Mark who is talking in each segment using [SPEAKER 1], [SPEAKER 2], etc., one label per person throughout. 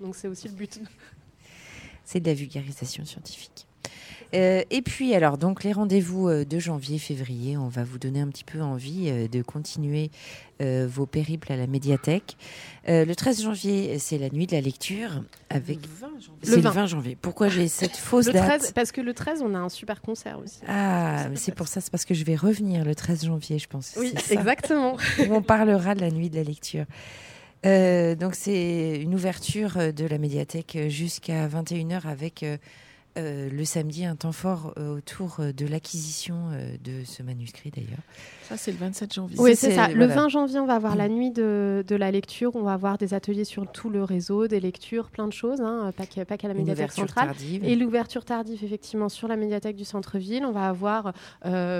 [SPEAKER 1] Donc c'est aussi le but.
[SPEAKER 2] C'est de la vulgarisation scientifique. Euh, et puis alors donc les rendez-vous euh, de janvier, février, on va vous donner un petit peu envie euh, de continuer vos périples à la médiathèque. le 13 janvier, c'est la nuit de la lecture avec
[SPEAKER 1] le 20 janvier.
[SPEAKER 2] Le 20 janvier. Pourquoi j'ai cette fausse
[SPEAKER 1] le
[SPEAKER 2] 13, date?
[SPEAKER 1] Parce que le 13, on a un super concert aussi.
[SPEAKER 2] Ah, c'est pour ça, c'est parce que je vais revenir le 13 janvier, je pense.
[SPEAKER 1] Oui, exactement.
[SPEAKER 2] on parlera de la nuit de la lecture. Donc c'est une ouverture de la médiathèque jusqu'à 21h avec euh, le samedi un temps fort euh, autour euh, de l'acquisition de ce manuscrit d'ailleurs.
[SPEAKER 3] Ça, c'est le 27 janvier.
[SPEAKER 1] Oui, c'est ça. Le 20 janvier, on va avoir la mm. nuit de, la lecture. On va avoir des ateliers sur tout le réseau, des lectures, plein de choses, hein, pas qu'à la médiathèque centrale. Et l'ouverture tardive, effectivement, sur la médiathèque du centre-ville. On va avoir,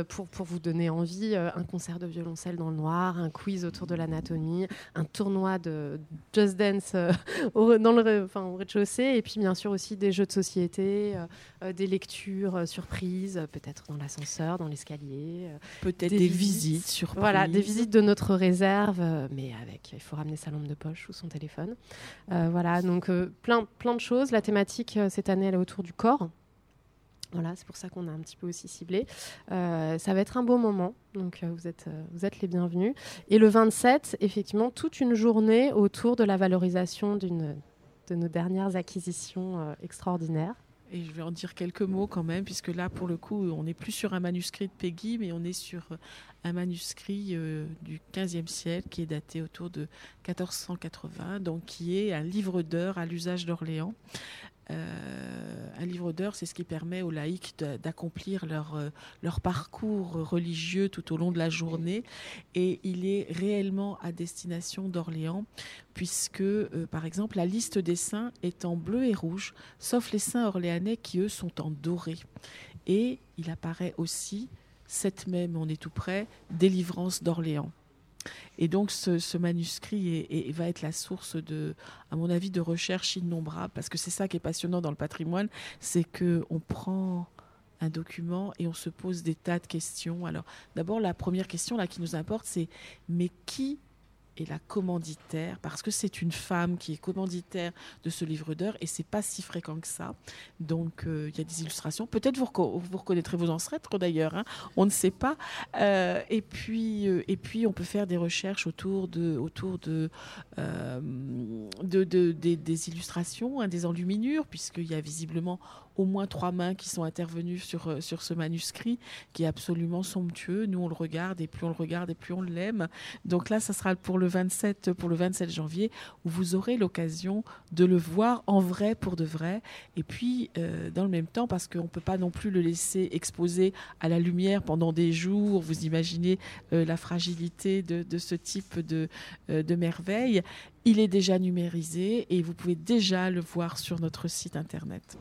[SPEAKER 1] pour, pour vous donner envie, un concert de violoncelle dans le noir, un quiz autour de l'anatomie, un tournoi de Just Dance au, dans le, au rez-de-chaussée, et puis bien sûr aussi des jeux de société. Euh, euh, des lectures euh, surprises, peut-être dans l'ascenseur, dans l'escalier.
[SPEAKER 3] peut-être des, visites, surprises.
[SPEAKER 1] Voilà, des visites de notre réserve, mais avec, il faut ramener sa lampe de poche ou son téléphone. voilà, donc plein, plein de choses. La thématique cette année, elle est autour du corps. Voilà, c'est pour ça qu'on a un petit peu aussi ciblé. ça va être un beau moment, donc vous, êtes, vous êtes les bienvenus. Et le 27, effectivement, toute une journée autour de la valorisation d'une de nos dernières acquisitions extraordinaires.
[SPEAKER 3] Et je vais en dire quelques mots quand même, puisque là, pour le coup, on n'est plus sur un manuscrit de Peggy, mais on est sur euh, un manuscrit euh, du XVe siècle qui est daté autour de 1480, donc qui est un livre d'heures à l'usage d'Orléans. Euh, un livre d'heures, c'est ce qui permet aux laïcs d'accomplir leur, euh, leur parcours religieux tout au long de la journée. Et il est réellement à destination d'Orléans, puisque, euh, par exemple, la liste des saints est en bleu et rouge, sauf les saints orléanais qui, eux, sont en doré. Et il apparaît aussi, cette même, on est tout près, délivrance d'Orléans. Et donc ce, manuscrit va être la source de, à mon avis, de recherches innombrables, parce que c'est ça qui est passionnant dans le patrimoine, c'est que on prend un document et on se pose des tas de questions. Alors d'abord la première question là qui nous importe, c'est mais qui et la commanditaire, parce que c'est une femme qui est commanditaire de ce livre d'heures et c'est pas si fréquent que ça. Donc euh, il y a des illustrations. Peut-être vous, vous reconnaîtrez vos ancêtres d'ailleurs, hein. on ne sait pas. Euh, et puis euh, et puis on peut faire des recherches autour de autour de, de, des, illustrations, hein, des enluminures, puisqu'il y a visiblement au moins trois mains qui sont intervenues sur, euh, sur ce manuscrit qui est absolument somptueux. Nous, on le regarde et plus on le regarde et plus on l'aime. Donc là, ça sera pour le 27, pour le 27 janvier où vous aurez l'occasion de le voir en vrai pour de vrai. Et puis, euh, dans le même temps, parce qu'on ne peut pas non plus le laisser exposer à la lumière pendant des jours, vous imaginez euh, la fragilité de, de, ce type de, de merveille. Il est déjà numérisé et vous pouvez déjà le voir sur notre site internet.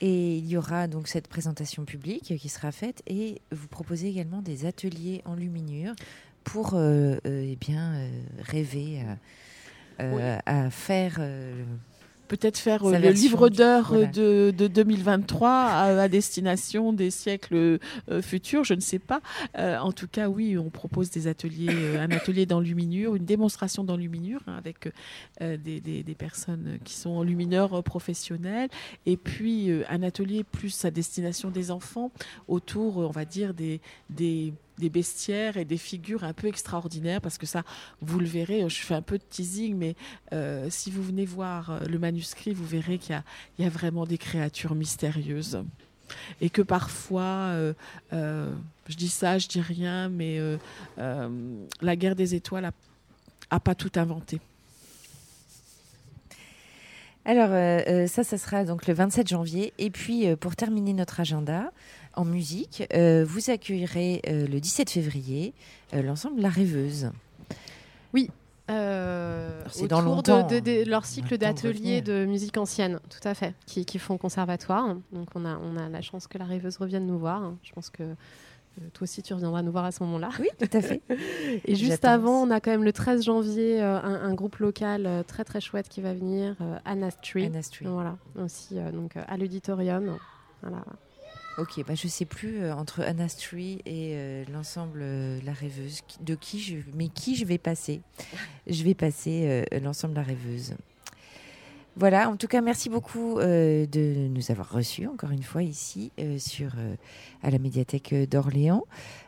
[SPEAKER 2] Et il y aura donc cette présentation publique qui sera faite et vous proposez également des ateliers en luminure pour euh, euh, eh bien, euh, rêver à faire
[SPEAKER 3] peut-être faire euh, le livre d'heures de, 2023 à, destination des siècles euh, futurs, je ne sais pas. Euh, en tout cas, oui, on propose des ateliers, un atelier d'enluminure, une démonstration d'enluminure hein, avec des, personnes qui sont enlumineurs professionnels, et puis un atelier plus à destination des enfants autour, on va dire, des, des des bestiaires et des figures un peu extraordinaires parce que ça, vous le verrez, je fais un peu de teasing, mais euh, si vous venez voir euh, le manuscrit, vous verrez qu'il y, a vraiment des créatures mystérieuses et que parfois, euh, je dis ça, je dis rien, mais la guerre des étoiles a, pas tout inventé.
[SPEAKER 2] Alors, ça, ça sera donc le 27 janvier. Et puis, pour terminer notre agenda, en musique, euh, vous accueillerez euh, le 17 février euh, l'ensemble La Rêveuse.
[SPEAKER 1] Oui. c'est dans longtemps, de, de, leur cycle d'ateliers de musique ancienne, tout à fait, qui, qui, font conservatoire. Donc on a, on a la chance que la rêveuse revienne nous voir. Je pense que toi aussi, tu reviendras nous voir à ce moment-là.
[SPEAKER 2] Oui, tout à fait.
[SPEAKER 1] Et juste avant, on a quand même le 13 janvier un, un, groupe local très très chouette qui va venir, Anna Street.
[SPEAKER 2] Anna Street.
[SPEAKER 1] Voilà, aussi donc à l'auditorium. Voilà.
[SPEAKER 2] Ok, bah je sais plus euh, entre Anastrie et euh, l'ensemble euh, La Rêveuse, de qui je, mais qui je vais passer? Je vais passer l'ensemble La Rêveuse. Voilà, en tout cas, merci beaucoup euh, de nous avoir reçus encore une fois ici euh, sur, euh, à la médiathèque d'Orléans.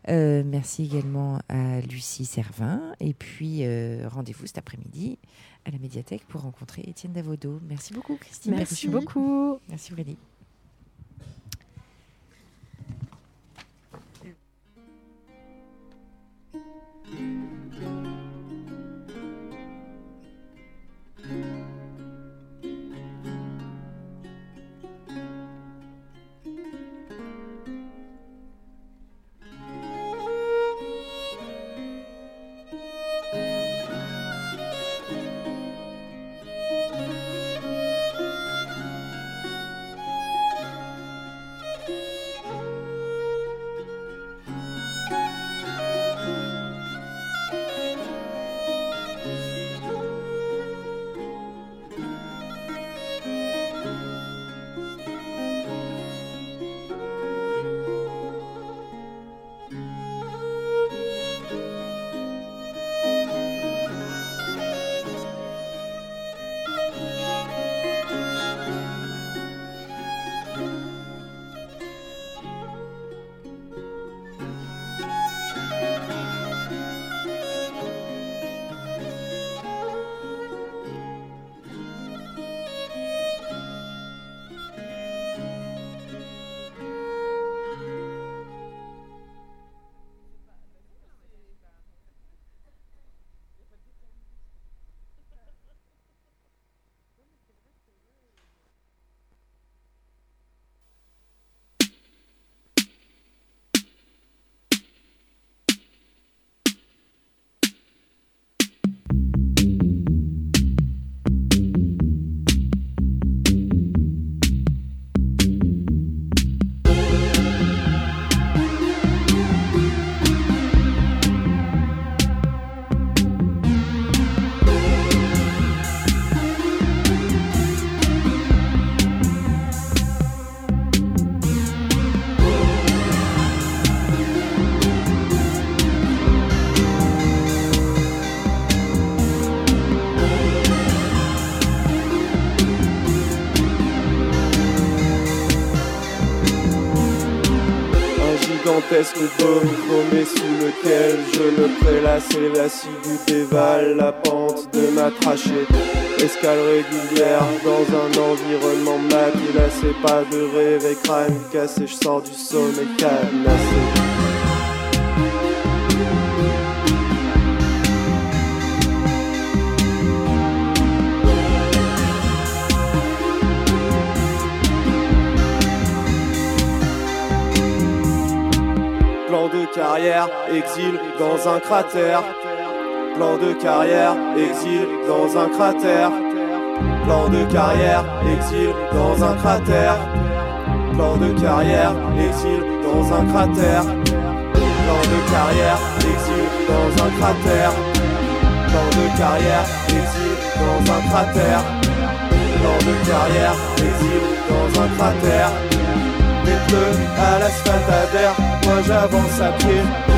[SPEAKER 2] merci également à Lucie Servin. Et puis, rendez-vous cet après-midi à la médiathèque pour rencontrer Étienne Davodo. Merci beaucoup, Christine.
[SPEAKER 1] Merci, merci beaucoup.
[SPEAKER 2] Merci, Freddy.
[SPEAKER 4] Gigantesque dôme sous lequel je le prélasse et l'assidu dévale la pente de ma trachée. Escale régulière dans un environnement mat, c'est pas de rêve et crâne cassé, je sors du sommet cadenassé. Carrière, exil dans un cratère. Plan de carrière, exil dans un cratère. Plan de carrière, exil dans un cratère. Plan de carrière, exil dans un cratère. Plan de carrière, exil dans un cratère. Plan de carrière, exil dans un cratère. Plan de carrière, exil dans un cratère. À l'asphalte moi j'avance à pied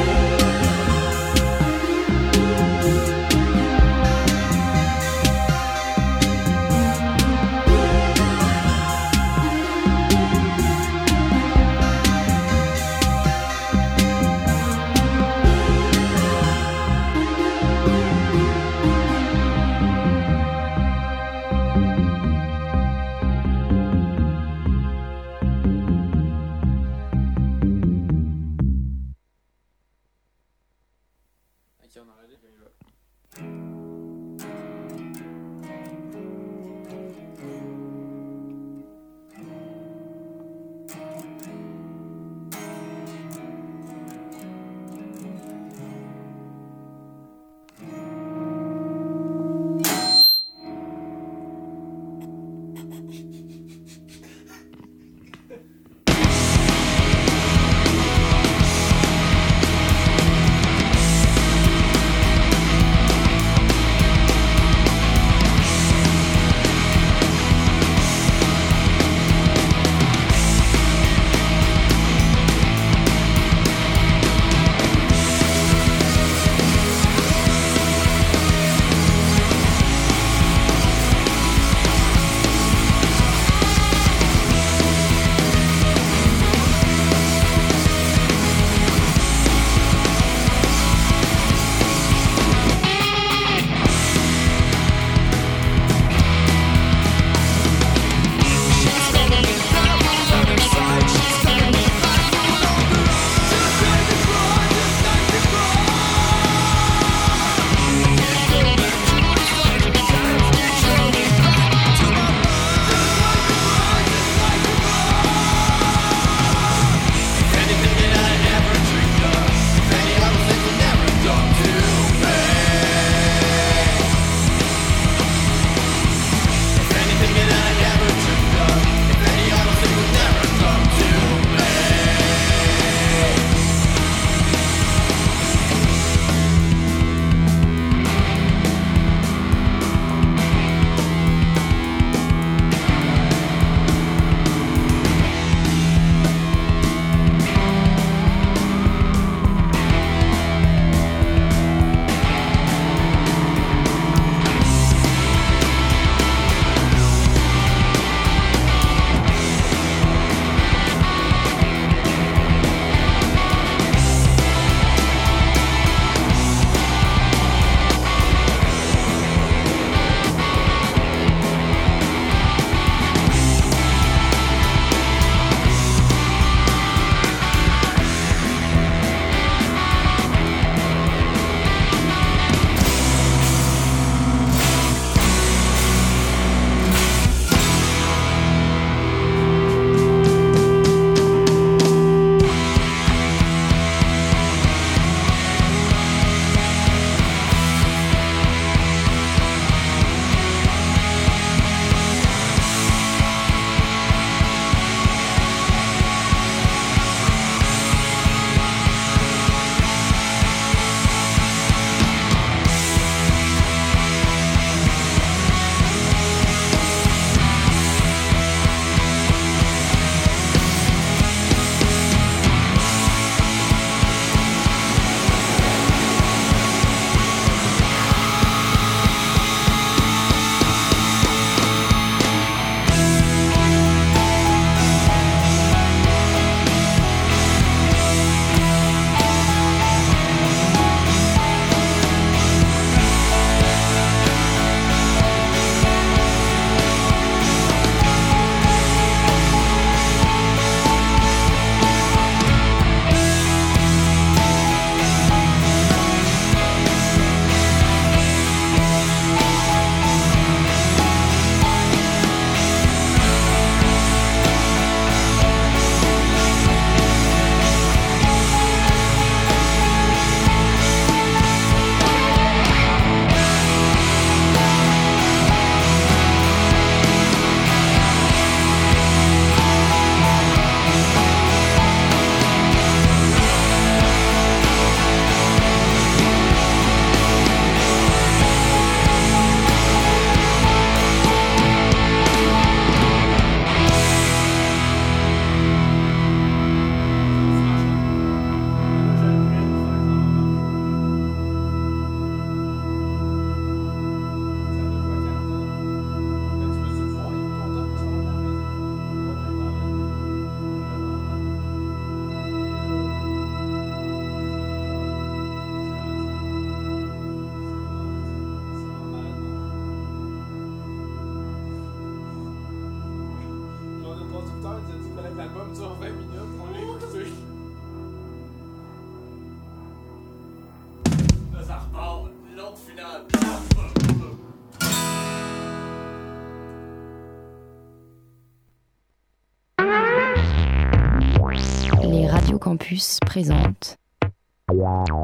[SPEAKER 5] Campus présente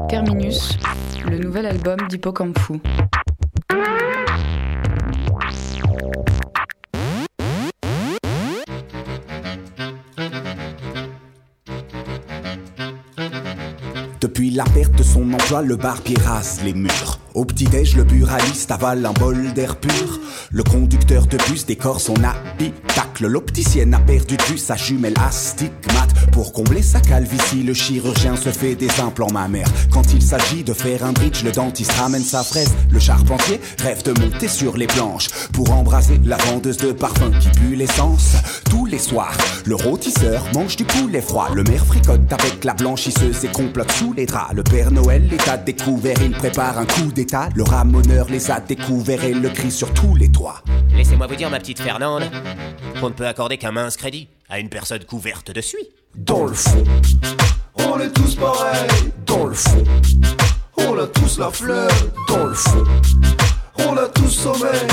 [SPEAKER 5] Terminus, le nouvel album d'Hippocampu.
[SPEAKER 6] Depuis la perte de son emploi, le barbier rase les murs. Au petit-déj, le buraliste avale un bol d'air pur. Le conducteur de bus décore son habitacle. L'opticienne a perdu vue sa jumelle astigmate. Pour combler sa calvitie, le chirurgien se fait des implants mammaires. Quand il s'agit de faire un bridge, le dentiste ramène sa fraise. Le charpentier rêve de monter sur les planches pour embraser la vendeuse de parfum qui pue l'essence. Tous les soirs, le rôtisseur mange du poulet froid. Le maire fricote avec la blanchisseuse et complote sous les draps. Le Père Noël est à découvert, il prépare un coup d'état le ramoneur les a découverts et le crie sur tous les toits.
[SPEAKER 7] Laissez-moi vous dire, ma petite Fernande, qu'on ne peut accorder qu'un mince crédit à une personne couverte de suie.
[SPEAKER 6] Dans le fond, on est tous pareils. Dans le fond, on a tous la fleur. Dans le fond, on a tous sommeil.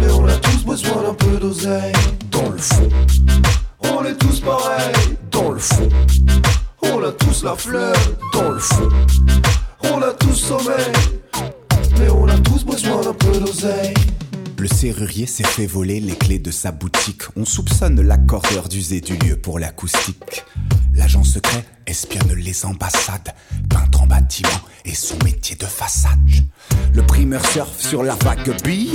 [SPEAKER 6] Mais on a tous besoin d'un peu d'oseille. Dans le fond, on est tous pareils. Dans le fond, on a tous la fleur. Dans le fond. On a tous sommeil, serrurier s'est fait voler les clés de sa boutique. On soupçonne l'accordeur d'user du lieu pour l'acoustique. L'agent secret espionne les ambassades, peintre en bâtiment et son métier de façade. Le primeur surfe sur la vague billet.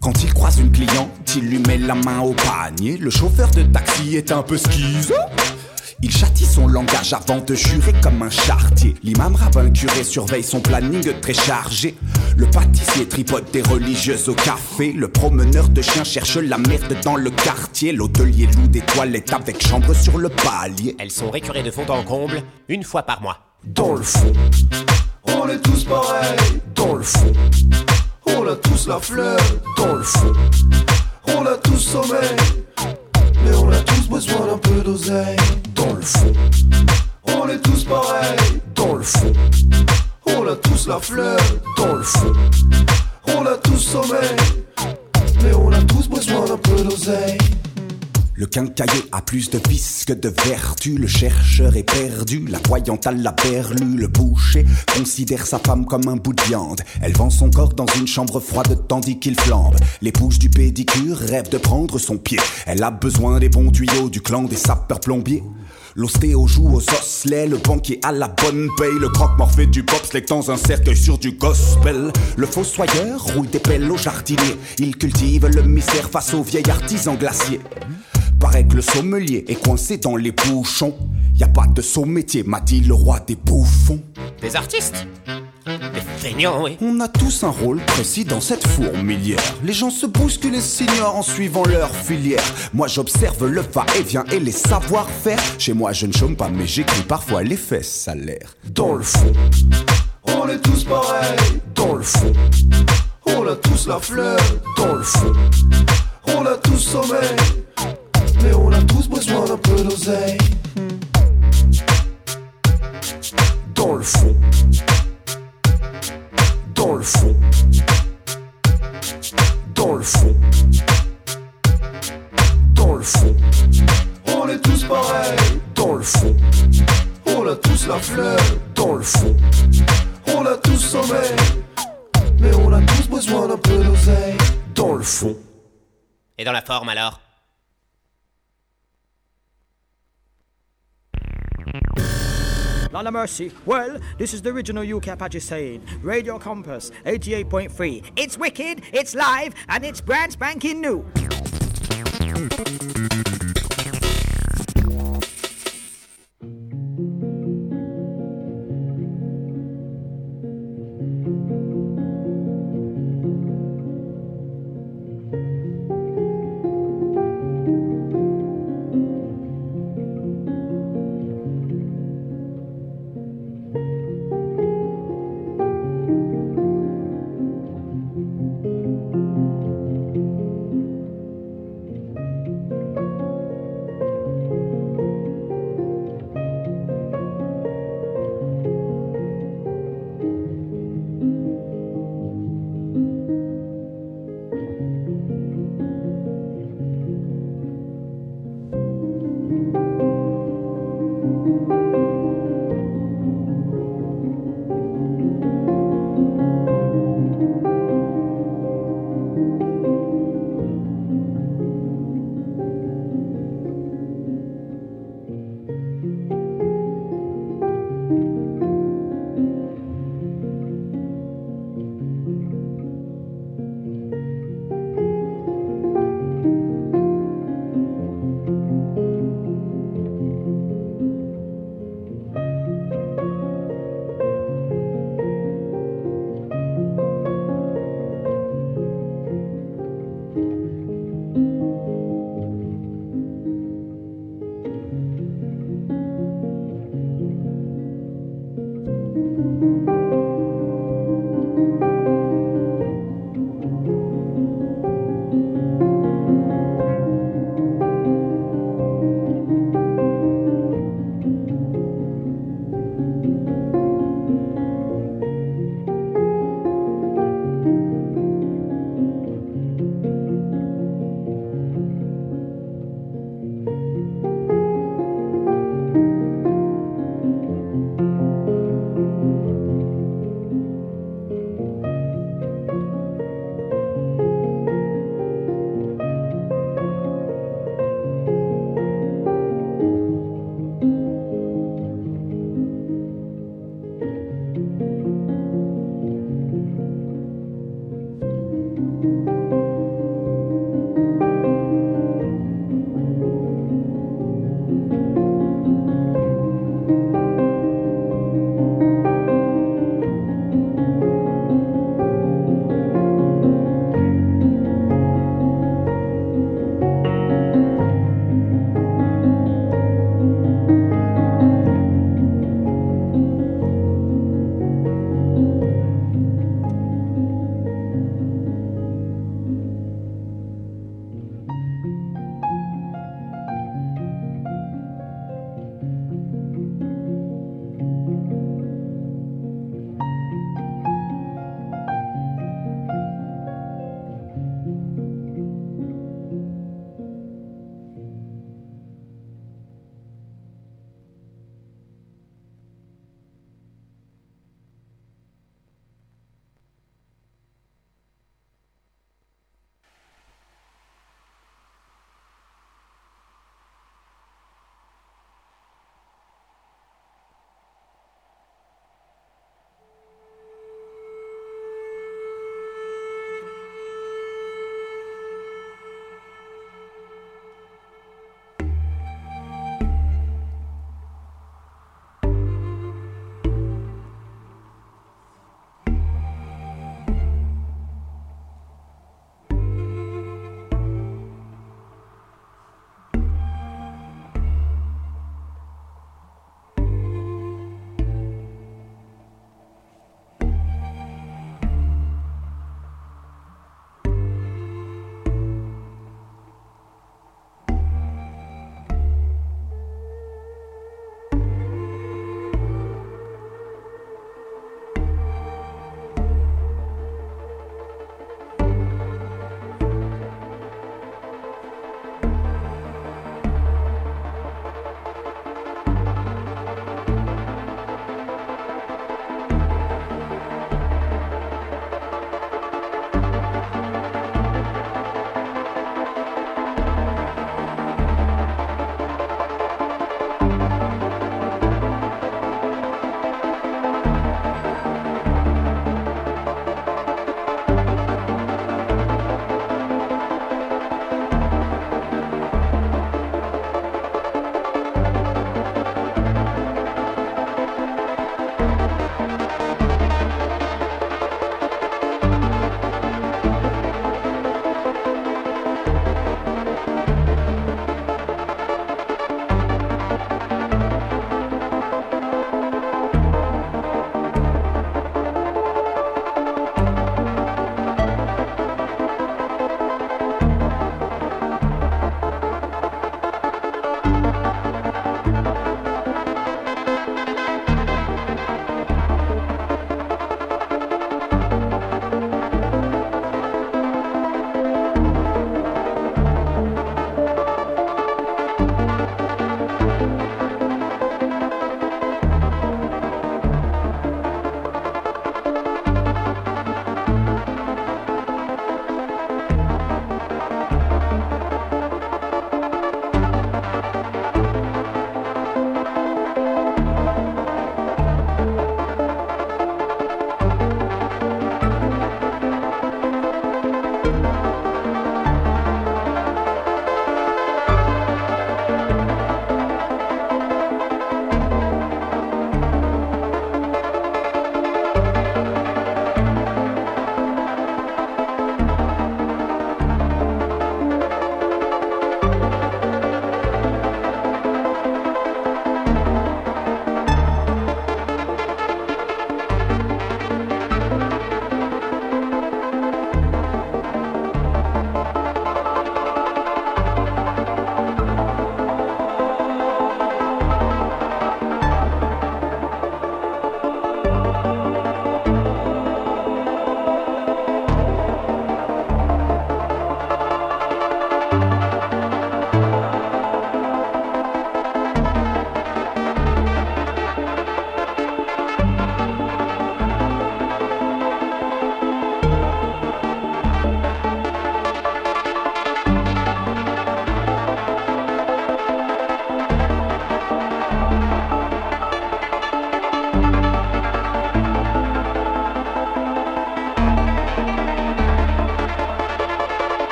[SPEAKER 6] Quand il croise une cliente, il lui met la main au panier. Le chauffeur de taxi est un peu schizo. Il châtie son langage avant de jurer comme un chartier. L'imam rabbin curé surveille son planning très chargé. Le pâtissier tripote des religieuses au café. Le promeneur de chiens cherche la merde dans le quartier. L'hôtelier loue des toilettes avec chambre sur le palier.
[SPEAKER 7] Elles sont récurées de fond en comble une fois par mois.
[SPEAKER 6] Dans le fond, on est tous pareils. Dans le fond, on a tous la fleur. Dans le fond, on a tous sommeil. Mais on a tous besoin d'un peu d'oseille On est tous pareils. Dans le fond. On a tous la fleur Quincailler a plus de vices que de vertu. Le chercheur est perdu, la voyante a la perlue. Le boucher considère sa femme comme un bout de viande. Elle vend son corps dans une chambre froide tandis qu'il flambe. L'épouse du pédicure rêve de prendre son pied. Elle a besoin des bons tuyaux du clan des sapeurs plombiers. L'ostéo joue aux osselets, le banquier à la bonne paye, le croque-mort fait du bobsleigh dans un cercueil sur du gospel. Le fossoyeur roule des pelles au jardinier, il cultive le mystère face aux vieil artisan glacier. Paraît que le sommelier est coincé dans les bouchons. Y a pas de saut métier, m'a dit le roi des bouffons.
[SPEAKER 7] Des artistes? Des feignants, oui.
[SPEAKER 6] On a tous un rôle précis dans cette fourmilière. Les gens se bousculent et s'ignorent en suivant leur filière. Moi j'observe le va-et-vient et les savoir-faire. Chez moi je ne chôme pas, mais j'écris parfois les fesses salaires. Dans le fond, on est tous pareils. Dans le fond, on a tous la fleur. Dans le fond, on a tous sommeil mais on a tous besoin d'un peu d'oseille. Dans le fond, dans le fond, dans le fond, dans le fond. On est tous pareils, dans le fond. On a tous la fleur, dans le fond. On a tous sommeil, mais on a tous besoin d'un peu d'oseille, dans le fond.
[SPEAKER 7] Et dans la forme alors?
[SPEAKER 8] Lord mercy. Well, this is the original UK Apache saying. Radio Compass 88.3. It's wicked, it's live, and it's brand spanking new.